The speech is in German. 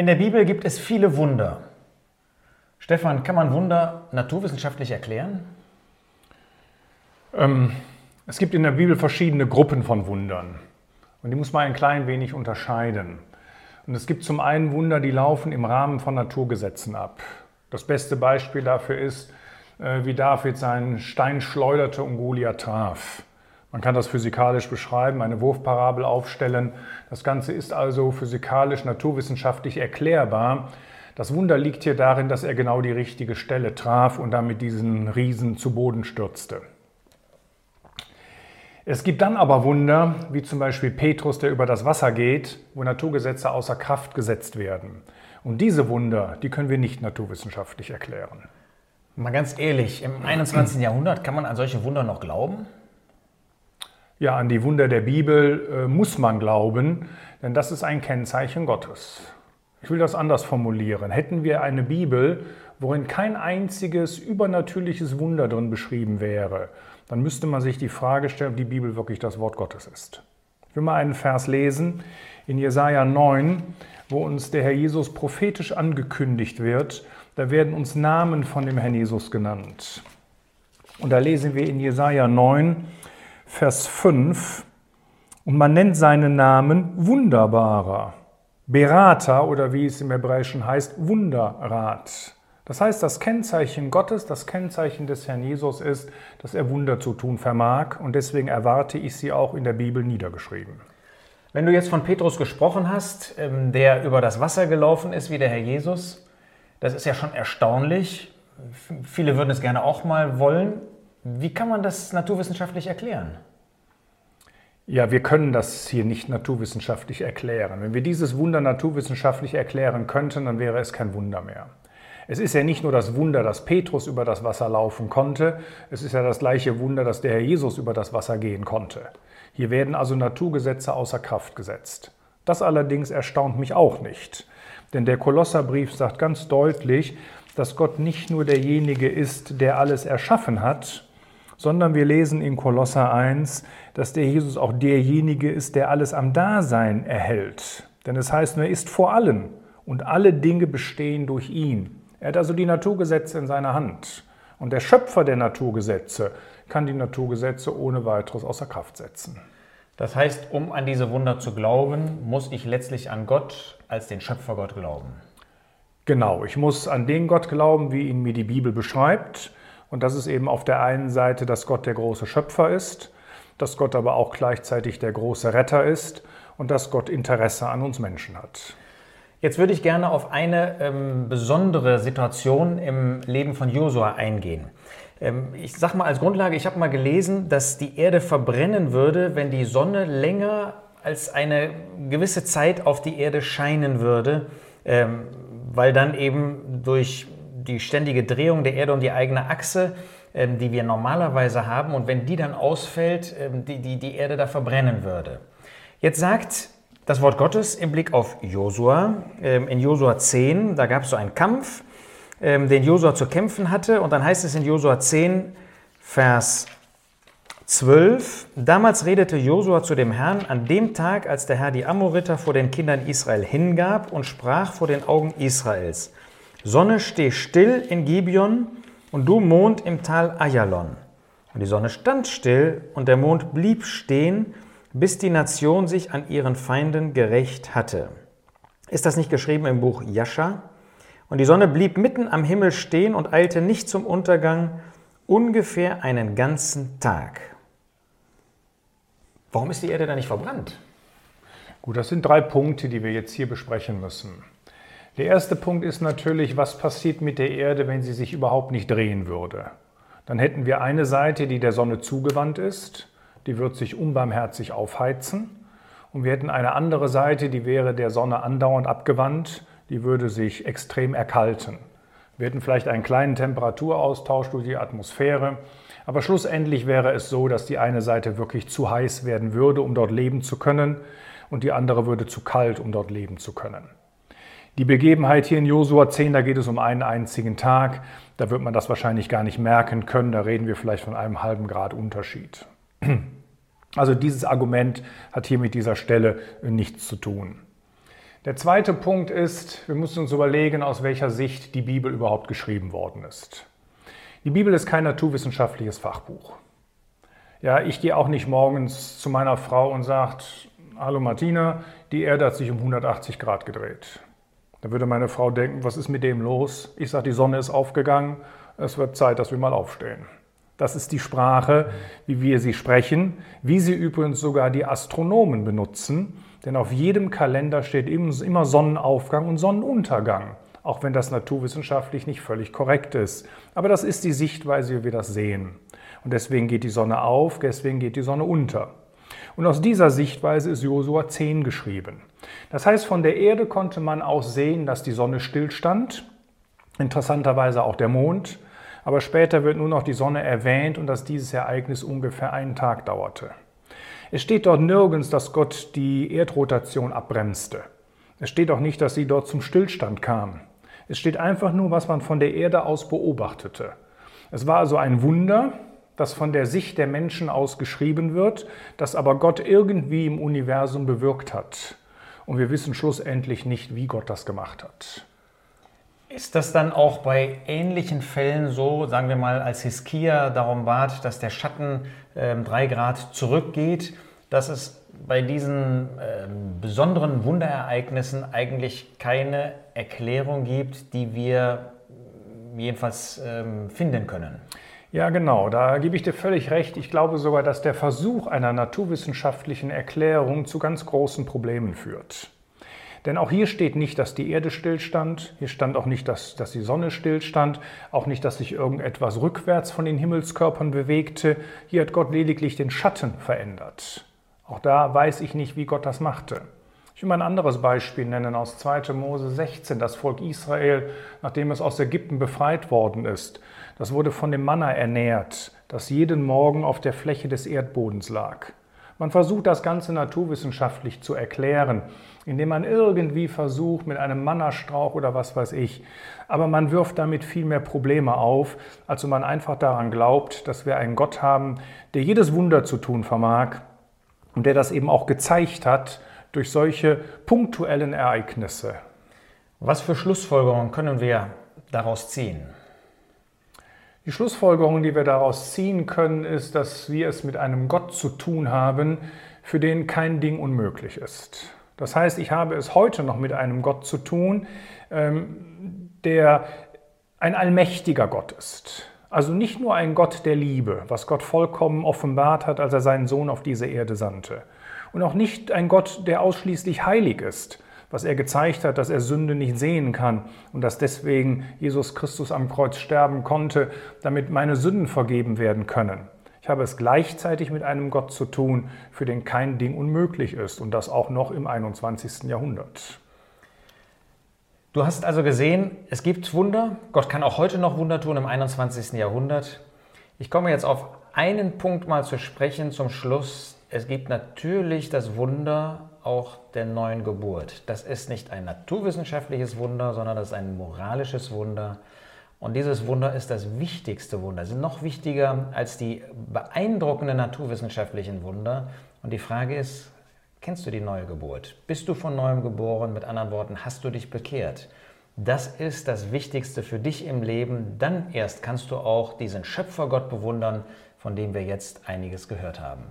In der Bibel gibt es viele Wunder. Stefan, kann man Wunder naturwissenschaftlich erklären? Ähm, es gibt in der Bibel verschiedene Gruppen von Wundern. Und die muss man ein klein wenig unterscheiden. Und es gibt zum einen Wunder, die laufen im Rahmen von Naturgesetzen ab. Das beste Beispiel dafür ist, äh, wie David seinen Stein schleuderte und Goliath traf. Man kann das physikalisch beschreiben, eine Wurfparabel aufstellen. Das Ganze ist also physikalisch, naturwissenschaftlich erklärbar. Das Wunder liegt hier darin, dass er genau die richtige Stelle traf und damit diesen Riesen zu Boden stürzte. Es gibt dann aber Wunder, wie zum Beispiel Petrus, der über das Wasser geht, wo Naturgesetze außer Kraft gesetzt werden. Und diese Wunder, die können wir nicht naturwissenschaftlich erklären. Mal ganz ehrlich, im 21. Jahrhundert kann man an solche Wunder noch glauben? Ja, an die Wunder der Bibel äh, muss man glauben, denn das ist ein Kennzeichen Gottes. Ich will das anders formulieren. Hätten wir eine Bibel, worin kein einziges übernatürliches Wunder drin beschrieben wäre, dann müsste man sich die Frage stellen, ob die Bibel wirklich das Wort Gottes ist. Ich will mal einen Vers lesen in Jesaja 9, wo uns der Herr Jesus prophetisch angekündigt wird. Da werden uns Namen von dem Herrn Jesus genannt. Und da lesen wir in Jesaja 9, Vers 5, und man nennt seinen Namen Wunderbarer, Berater oder wie es im Hebräischen heißt, Wunderrat. Das heißt, das Kennzeichen Gottes, das Kennzeichen des Herrn Jesus ist, dass er Wunder zu tun vermag und deswegen erwarte ich sie auch in der Bibel niedergeschrieben. Wenn du jetzt von Petrus gesprochen hast, ähm, der über das Wasser gelaufen ist wie der Herr Jesus, das ist ja schon erstaunlich. Viele würden es gerne auch mal wollen. Wie kann man das naturwissenschaftlich erklären? Ja, wir können das hier nicht naturwissenschaftlich erklären. Wenn wir dieses Wunder naturwissenschaftlich erklären könnten, dann wäre es kein Wunder mehr. Es ist ja nicht nur das Wunder, dass Petrus über das Wasser laufen konnte, es ist ja das gleiche Wunder, dass der Herr Jesus über das Wasser gehen konnte. Hier werden also Naturgesetze außer Kraft gesetzt. Das allerdings erstaunt mich auch nicht. Denn der Kolosserbrief sagt ganz deutlich, dass Gott nicht nur derjenige ist, der alles erschaffen hat, sondern wir lesen in Kolosser 1, dass der Jesus auch derjenige ist, der alles am Dasein erhält. Denn es heißt, er ist vor allen und alle Dinge bestehen durch ihn. Er hat also die Naturgesetze in seiner Hand. Und der Schöpfer der Naturgesetze kann die Naturgesetze ohne weiteres außer Kraft setzen. Das heißt, um an diese Wunder zu glauben, muss ich letztlich an Gott als den Schöpfergott glauben. Genau, ich muss an den Gott glauben, wie ihn mir die Bibel beschreibt. Und das ist eben auf der einen Seite, dass Gott der große Schöpfer ist, dass Gott aber auch gleichzeitig der große Retter ist und dass Gott Interesse an uns Menschen hat. Jetzt würde ich gerne auf eine ähm, besondere Situation im Leben von Josua eingehen. Ähm, ich sage mal als Grundlage, ich habe mal gelesen, dass die Erde verbrennen würde, wenn die Sonne länger als eine gewisse Zeit auf die Erde scheinen würde, ähm, weil dann eben durch die ständige Drehung der Erde um die eigene Achse, ähm, die wir normalerweise haben, und wenn die dann ausfällt, ähm, die, die, die Erde da verbrennen würde. Jetzt sagt das Wort Gottes im Blick auf Josua, ähm, in Josua 10, da gab es so einen Kampf, den Josua zu kämpfen hatte, und dann heißt es in Josua 10, Vers 12. Damals redete Josua zu dem Herrn an dem Tag, als der Herr die Amoriter vor den Kindern Israel hingab und sprach vor den Augen Israels. Sonne, steh still in Gibeon und du Mond im Tal Ayalon. Und die Sonne stand still und der Mond blieb stehen, bis die Nation sich an ihren Feinden gerecht hatte. Ist das nicht geschrieben im Buch Jascha? Und die Sonne blieb mitten am Himmel stehen und eilte nicht zum Untergang, ungefähr einen ganzen Tag. Warum ist die Erde da nicht verbrannt? Gut, das sind drei Punkte, die wir jetzt hier besprechen müssen. Der erste Punkt ist natürlich, was passiert mit der Erde, wenn sie sich überhaupt nicht drehen würde. Dann hätten wir eine Seite, die der Sonne zugewandt ist, die wird sich unbarmherzig aufheizen. Und wir hätten eine andere Seite, die wäre der Sonne andauernd abgewandt, die würde sich extrem erkalten. Wir hätten vielleicht einen kleinen Temperaturaustausch durch die Atmosphäre, aber schlussendlich wäre es so, dass die eine Seite wirklich zu heiß werden würde, um dort leben zu können, und die andere würde zu kalt, um dort leben zu können. Die Begebenheit hier in Josua 10, da geht es um einen einzigen Tag. Da wird man das wahrscheinlich gar nicht merken können. Da reden wir vielleicht von einem halben Grad Unterschied. Also dieses Argument hat hier mit dieser Stelle nichts zu tun. Der zweite Punkt ist, wir müssen uns überlegen, aus welcher Sicht die Bibel überhaupt geschrieben worden ist. Die Bibel ist kein naturwissenschaftliches Fachbuch. Ja, ich gehe auch nicht morgens zu meiner Frau und sage, hallo Martina, die Erde hat sich um 180 Grad gedreht. Da würde meine Frau denken, was ist mit dem los? Ich sage, die Sonne ist aufgegangen, es wird Zeit, dass wir mal aufstehen. Das ist die Sprache, wie wir sie sprechen, wie sie übrigens sogar die Astronomen benutzen, denn auf jedem Kalender steht immer Sonnenaufgang und Sonnenuntergang, auch wenn das naturwissenschaftlich nicht völlig korrekt ist. Aber das ist die Sichtweise, wie wir das sehen. Und deswegen geht die Sonne auf, deswegen geht die Sonne unter. Und aus dieser Sichtweise ist Josua 10 geschrieben. Das heißt, von der Erde konnte man aus sehen, dass die Sonne stillstand, interessanterweise auch der Mond, aber später wird nur noch die Sonne erwähnt und dass dieses Ereignis ungefähr einen Tag dauerte. Es steht dort nirgends, dass Gott die Erdrotation abbremste. Es steht auch nicht, dass sie dort zum Stillstand kam. Es steht einfach nur, was man von der Erde aus beobachtete. Es war also ein Wunder, das von der Sicht der Menschen aus geschrieben wird, das aber Gott irgendwie im Universum bewirkt hat. Und wir wissen schlussendlich nicht, wie Gott das gemacht hat. Ist das dann auch bei ähnlichen Fällen so, sagen wir mal, als Hiskia darum bat, dass der Schatten äh, drei Grad zurückgeht, dass es bei diesen äh, besonderen Wunderereignissen eigentlich keine Erklärung gibt, die wir jedenfalls äh, finden können? Ja, genau, da gebe ich dir völlig recht. Ich glaube sogar, dass der Versuch einer naturwissenschaftlichen Erklärung zu ganz großen Problemen führt. Denn auch hier steht nicht, dass die Erde stillstand, hier stand auch nicht, dass, dass die Sonne stillstand, auch nicht, dass sich irgendetwas rückwärts von den Himmelskörpern bewegte. Hier hat Gott lediglich den Schatten verändert. Auch da weiß ich nicht, wie Gott das machte. Ich will mal ein anderes Beispiel nennen aus 2. Mose 16, das Volk Israel, nachdem es aus Ägypten befreit worden ist. Das wurde von dem Manna ernährt, das jeden Morgen auf der Fläche des Erdbodens lag. Man versucht das Ganze naturwissenschaftlich zu erklären, indem man irgendwie versucht mit einem Mannerstrauch oder was weiß ich. Aber man wirft damit viel mehr Probleme auf, als wenn man einfach daran glaubt, dass wir einen Gott haben, der jedes Wunder zu tun vermag und der das eben auch gezeigt hat durch solche punktuellen Ereignisse. Was für Schlussfolgerungen können wir daraus ziehen? Die Schlussfolgerung, die wir daraus ziehen können, ist, dass wir es mit einem Gott zu tun haben, für den kein Ding unmöglich ist. Das heißt, ich habe es heute noch mit einem Gott zu tun, ähm, der ein allmächtiger Gott ist. Also nicht nur ein Gott der Liebe, was Gott vollkommen offenbart hat, als er seinen Sohn auf diese Erde sandte. Und auch nicht ein Gott, der ausschließlich heilig ist, was er gezeigt hat, dass er Sünde nicht sehen kann und dass deswegen Jesus Christus am Kreuz sterben konnte, damit meine Sünden vergeben werden können. Ich habe es gleichzeitig mit einem Gott zu tun, für den kein Ding unmöglich ist und das auch noch im 21. Jahrhundert. Du hast also gesehen, es gibt Wunder. Gott kann auch heute noch Wunder tun im 21. Jahrhundert. Ich komme jetzt auf einen Punkt mal zu sprechen zum Schluss. Es gibt natürlich das Wunder auch der neuen Geburt. Das ist nicht ein naturwissenschaftliches Wunder, sondern das ist ein moralisches Wunder. Und dieses Wunder ist das wichtigste Wunder. Es ist noch wichtiger als die beeindruckenden naturwissenschaftlichen Wunder. Und die Frage ist, kennst du die neue Geburt? Bist du von neuem geboren? Mit anderen Worten, hast du dich bekehrt? Das ist das Wichtigste für dich im Leben. Dann erst kannst du auch diesen Schöpfergott bewundern, von dem wir jetzt einiges gehört haben.